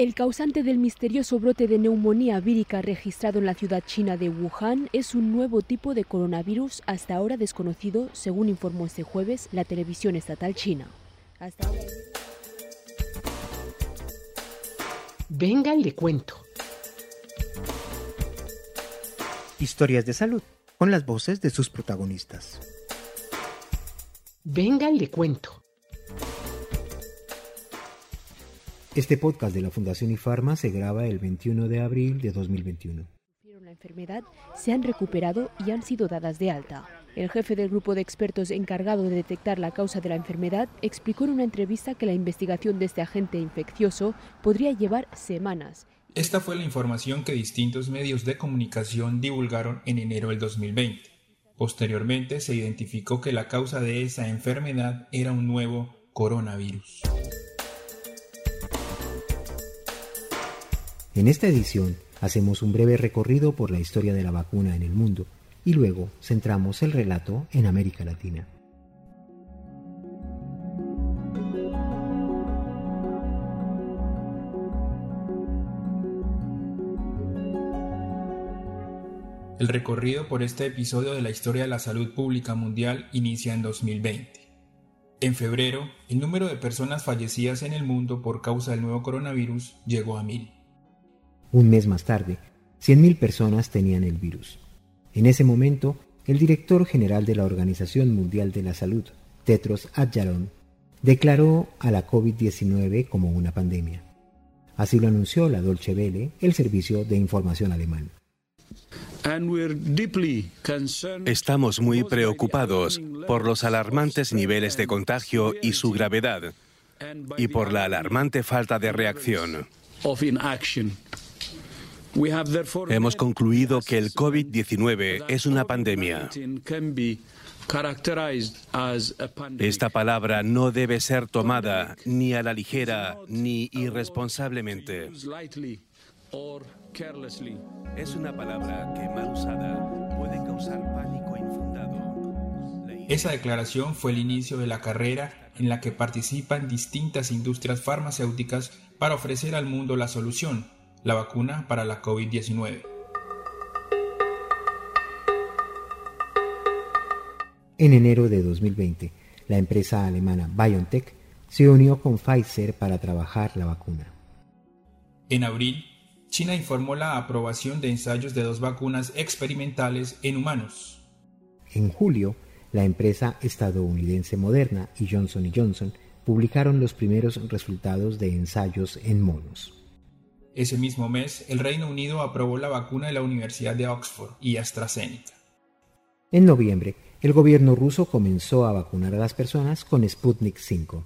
El causante del misterioso brote de neumonía vírica registrado en la ciudad china de Wuhan es un nuevo tipo de coronavirus hasta ahora desconocido, según informó este jueves la televisión estatal china. Venga y le cuento. Historias de salud, con las voces de sus protagonistas. Venga y le cuento. Este podcast de la Fundación IFARMA se graba el 21 de abril de 2021. La enfermedad se han recuperado y han sido dadas de alta. El jefe del grupo de expertos encargado de detectar la causa de la enfermedad explicó en una entrevista que la investigación de este agente infeccioso podría llevar semanas. Esta fue la información que distintos medios de comunicación divulgaron en enero del 2020. Posteriormente se identificó que la causa de esa enfermedad era un nuevo coronavirus. En esta edición hacemos un breve recorrido por la historia de la vacuna en el mundo y luego centramos el relato en América Latina. El recorrido por este episodio de la historia de la salud pública mundial inicia en 2020. En febrero, el número de personas fallecidas en el mundo por causa del nuevo coronavirus llegó a mil. Un mes más tarde, 100.000 personas tenían el virus. En ese momento, el director general de la Organización Mundial de la Salud, Tetros Adjaron, declaró a la COVID-19 como una pandemia. Así lo anunció la Dolce Welle, el servicio de información alemán. Estamos muy preocupados por los alarmantes niveles de contagio y su gravedad, y por la alarmante falta de reacción. Hemos concluido que el COVID-19 es una pandemia. Esta palabra no debe ser tomada ni a la ligera ni irresponsablemente. Es una palabra que mal usada puede causar pánico infundado. Esa declaración fue el inicio de la carrera en la que participan distintas industrias farmacéuticas para ofrecer al mundo la solución la vacuna para la COVID-19. En enero de 2020, la empresa alemana BioNTech se unió con Pfizer para trabajar la vacuna. En abril, China informó la aprobación de ensayos de dos vacunas experimentales en humanos. En julio, la empresa estadounidense Moderna y Johnson Johnson publicaron los primeros resultados de ensayos en monos. Ese mismo mes, el Reino Unido aprobó la vacuna de la Universidad de Oxford y AstraZeneca. En noviembre, el gobierno ruso comenzó a vacunar a las personas con Sputnik 5.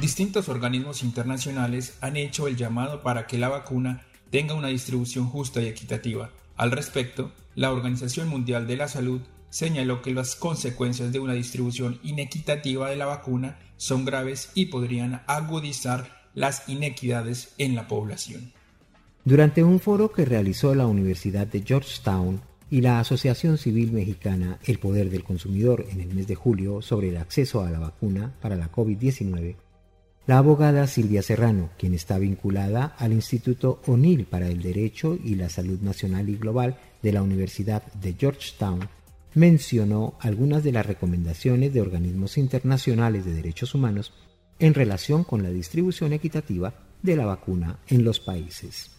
Distintos organismos internacionales han hecho el llamado para que la vacuna tenga una distribución justa y equitativa. Al respecto, la Organización Mundial de la Salud señaló que las consecuencias de una distribución inequitativa de la vacuna son graves y podrían agudizar las inequidades en la población. Durante un foro que realizó la Universidad de Georgetown y la Asociación Civil Mexicana El Poder del Consumidor en el mes de julio sobre el acceso a la vacuna para la COVID-19, la abogada Silvia Serrano, quien está vinculada al Instituto O'Neill para el Derecho y la Salud Nacional y Global de la Universidad de Georgetown, mencionó algunas de las recomendaciones de organismos internacionales de derechos humanos en relación con la distribución equitativa de la vacuna en los países.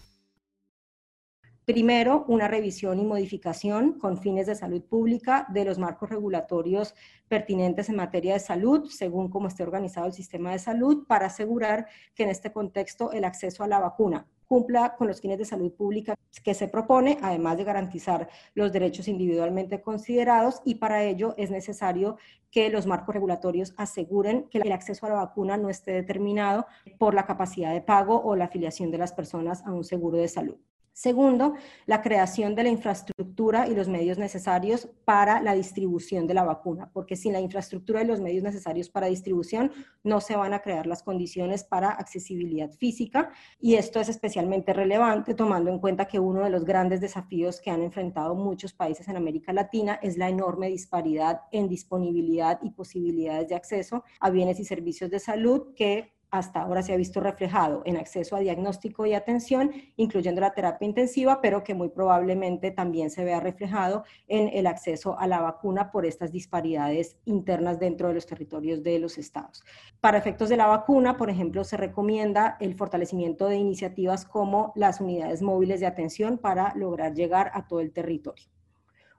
Primero, una revisión y modificación con fines de salud pública de los marcos regulatorios pertinentes en materia de salud, según cómo esté organizado el sistema de salud, para asegurar que en este contexto el acceso a la vacuna cumpla con los fines de salud pública que se propone, además de garantizar los derechos individualmente considerados y para ello es necesario que los marcos regulatorios aseguren que el acceso a la vacuna no esté determinado por la capacidad de pago o la afiliación de las personas a un seguro de salud. Segundo, la creación de la infraestructura y los medios necesarios para la distribución de la vacuna, porque sin la infraestructura y los medios necesarios para distribución no se van a crear las condiciones para accesibilidad física. Y esto es especialmente relevante tomando en cuenta que uno de los grandes desafíos que han enfrentado muchos países en América Latina es la enorme disparidad en disponibilidad y posibilidades de acceso a bienes y servicios de salud que hasta ahora se ha visto reflejado en acceso a diagnóstico y atención, incluyendo la terapia intensiva, pero que muy probablemente también se vea reflejado en el acceso a la vacuna por estas disparidades internas dentro de los territorios de los estados. Para efectos de la vacuna, por ejemplo, se recomienda el fortalecimiento de iniciativas como las unidades móviles de atención para lograr llegar a todo el territorio.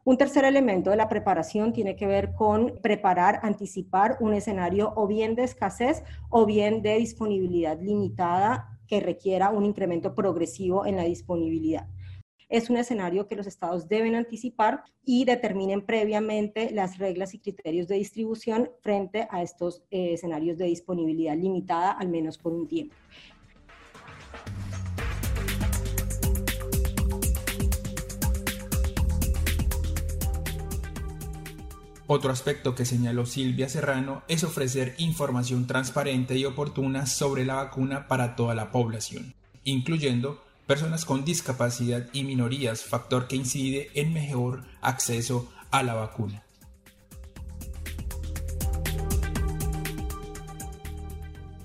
Un tercer elemento de la preparación tiene que ver con preparar, anticipar un escenario o bien de escasez o bien de disponibilidad limitada que requiera un incremento progresivo en la disponibilidad. Es un escenario que los estados deben anticipar y determinen previamente las reglas y criterios de distribución frente a estos eh, escenarios de disponibilidad limitada, al menos por un tiempo. Otro aspecto que señaló Silvia Serrano es ofrecer información transparente y oportuna sobre la vacuna para toda la población, incluyendo personas con discapacidad y minorías, factor que incide en mejor acceso a la vacuna.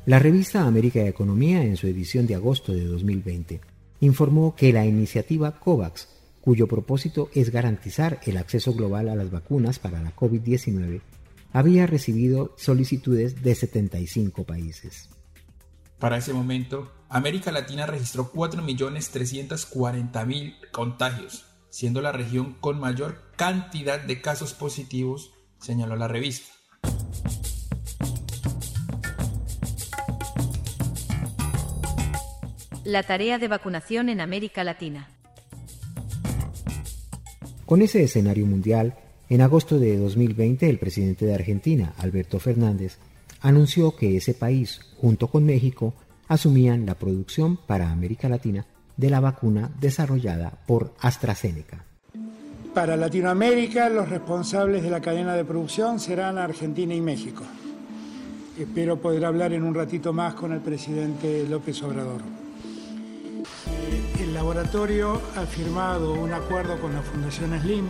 La revista América de Economía, en su edición de agosto de 2020, informó que la iniciativa COVAX cuyo propósito es garantizar el acceso global a las vacunas para la COVID-19, había recibido solicitudes de 75 países. Para ese momento, América Latina registró 4.340.000 contagios, siendo la región con mayor cantidad de casos positivos, señaló la revista. La tarea de vacunación en América Latina. Con ese escenario mundial, en agosto de 2020 el presidente de Argentina, Alberto Fernández, anunció que ese país, junto con México, asumían la producción para América Latina de la vacuna desarrollada por AstraZeneca. Para Latinoamérica, los responsables de la cadena de producción serán Argentina y México. Espero poder hablar en un ratito más con el presidente López Obrador laboratorio ha firmado un acuerdo con la Fundación Slim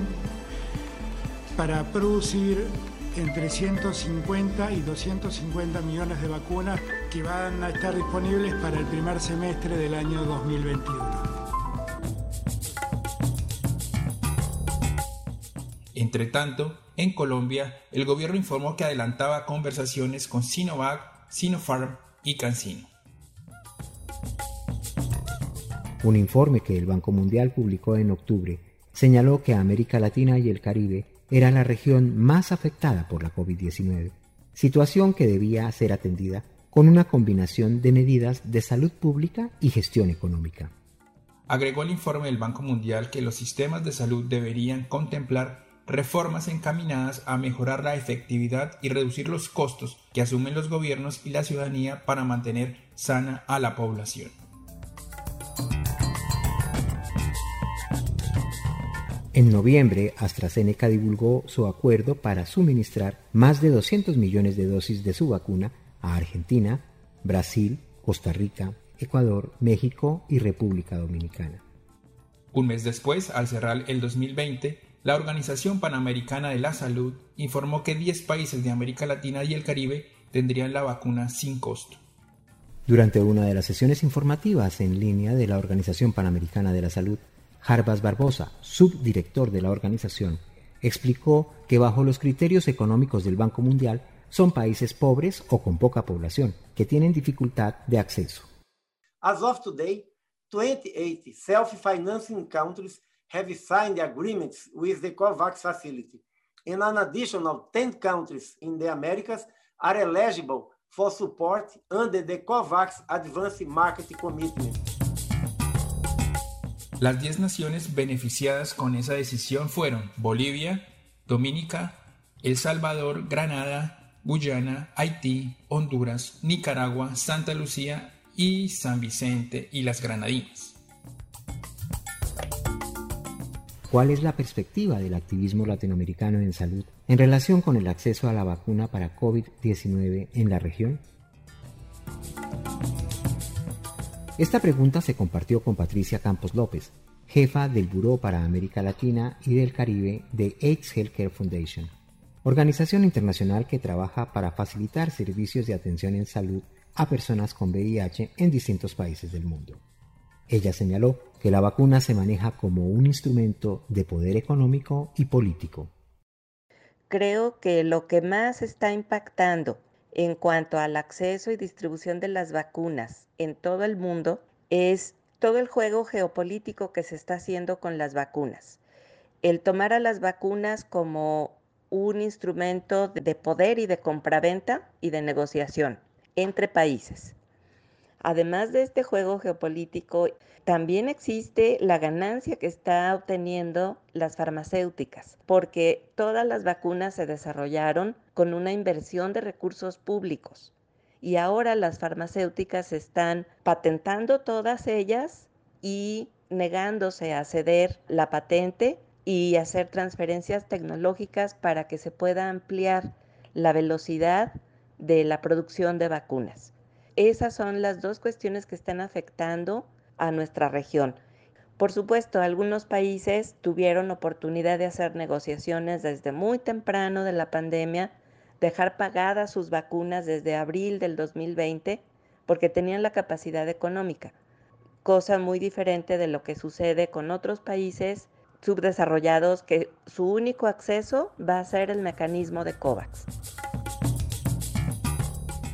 para producir entre 150 y 250 millones de vacunas que van a estar disponibles para el primer semestre del año 2021. Entre tanto, en Colombia, el gobierno informó que adelantaba conversaciones con Sinovac, Sinopharm y CanSino. Un informe que el Banco Mundial publicó en octubre señaló que América Latina y el Caribe era la región más afectada por la COVID-19, situación que debía ser atendida con una combinación de medidas de salud pública y gestión económica. Agregó el informe del Banco Mundial que los sistemas de salud deberían contemplar reformas encaminadas a mejorar la efectividad y reducir los costos que asumen los gobiernos y la ciudadanía para mantener sana a la población. En noviembre, AstraZeneca divulgó su acuerdo para suministrar más de 200 millones de dosis de su vacuna a Argentina, Brasil, Costa Rica, Ecuador, México y República Dominicana. Un mes después, al cerrar el 2020, la Organización Panamericana de la Salud informó que 10 países de América Latina y el Caribe tendrían la vacuna sin costo. Durante una de las sesiones informativas en línea de la Organización Panamericana de la Salud, Jarbas Barbosa, subdirector de la organización, explicó que bajo los criterios económicos del Banco Mundial son países pobres o con poca población que tienen dificultad de acceso. As of today, 28 self-financing countries have signed agreements with the COVAX facility, and an additional 10 countries in the Americas are eligible for support under the COVAX Advanced Market Commitment. Las 10 naciones beneficiadas con esa decisión fueron Bolivia, Dominica, El Salvador, Granada, Guyana, Haití, Honduras, Nicaragua, Santa Lucía y San Vicente y las Granadinas. ¿cuál es la perspectiva del activismo latinoamericano en salud en relación con el acceso a la vacuna para COVID-19 en la región? Esta pregunta se compartió con Patricia Campos López, jefa del Buró para América Latina y del Caribe de AIDS Healthcare Foundation, organización internacional que trabaja para facilitar servicios de atención en salud a personas con VIH en distintos países del mundo. Ella señaló que la vacuna se maneja como un instrumento de poder económico y político. Creo que lo que más está impactando en cuanto al acceso y distribución de las vacunas en todo el mundo es todo el juego geopolítico que se está haciendo con las vacunas. El tomar a las vacunas como un instrumento de poder y de compraventa y de negociación entre países. Además de este juego geopolítico, también existe la ganancia que está obteniendo las farmacéuticas, porque todas las vacunas se desarrollaron con una inversión de recursos públicos y ahora las farmacéuticas están patentando todas ellas y negándose a ceder la patente y hacer transferencias tecnológicas para que se pueda ampliar la velocidad de la producción de vacunas. Esas son las dos cuestiones que están afectando a nuestra región. Por supuesto, algunos países tuvieron oportunidad de hacer negociaciones desde muy temprano de la pandemia, dejar pagadas sus vacunas desde abril del 2020 porque tenían la capacidad económica, cosa muy diferente de lo que sucede con otros países subdesarrollados que su único acceso va a ser el mecanismo de COVAX.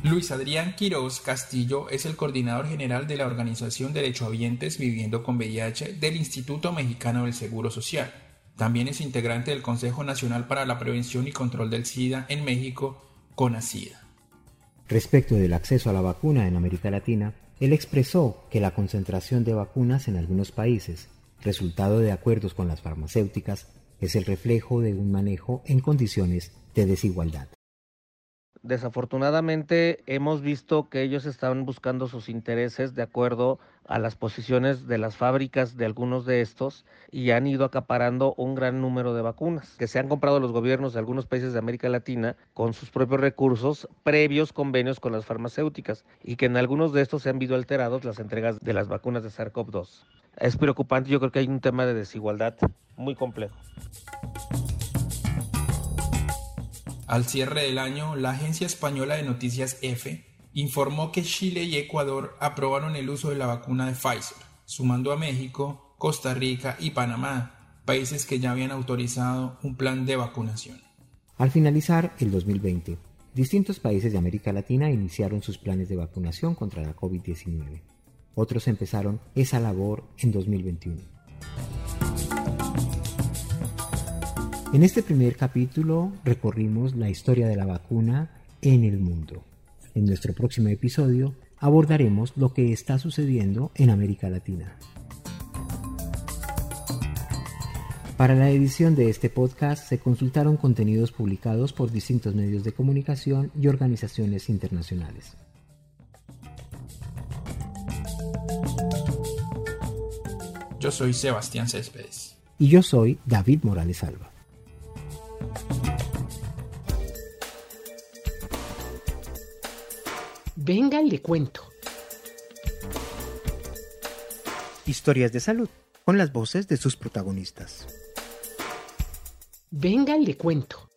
Luis Adrián Quiroz Castillo es el coordinador general de la organización Derechohabientes Viviendo con VIH del Instituto Mexicano del Seguro Social. También es integrante del Consejo Nacional para la Prevención y Control del SIDA en México, CONASIDA. Respecto del acceso a la vacuna en América Latina, él expresó que la concentración de vacunas en algunos países, resultado de acuerdos con las farmacéuticas, es el reflejo de un manejo en condiciones de desigualdad. Desafortunadamente hemos visto que ellos estaban buscando sus intereses de acuerdo a las posiciones de las fábricas de algunos de estos y han ido acaparando un gran número de vacunas que se han comprado los gobiernos de algunos países de América Latina con sus propios recursos previos convenios con las farmacéuticas y que en algunos de estos se han visto alterados las entregas de las vacunas de SARS-CoV-2. Es preocupante, yo creo que hay un tema de desigualdad muy complejo. Al cierre del año, la agencia española de noticias EFE informó que Chile y Ecuador aprobaron el uso de la vacuna de Pfizer, sumando a México, Costa Rica y Panamá, países que ya habían autorizado un plan de vacunación. Al finalizar el 2020, distintos países de América Latina iniciaron sus planes de vacunación contra la COVID-19. Otros empezaron esa labor en 2021. En este primer capítulo recorrimos la historia de la vacuna en el mundo. En nuestro próximo episodio abordaremos lo que está sucediendo en América Latina. Para la edición de este podcast se consultaron contenidos publicados por distintos medios de comunicación y organizaciones internacionales. Yo soy Sebastián Céspedes. Y yo soy David Morales Alba. Venga, le cuento. Historias de salud, con las voces de sus protagonistas. Venga, le cuento.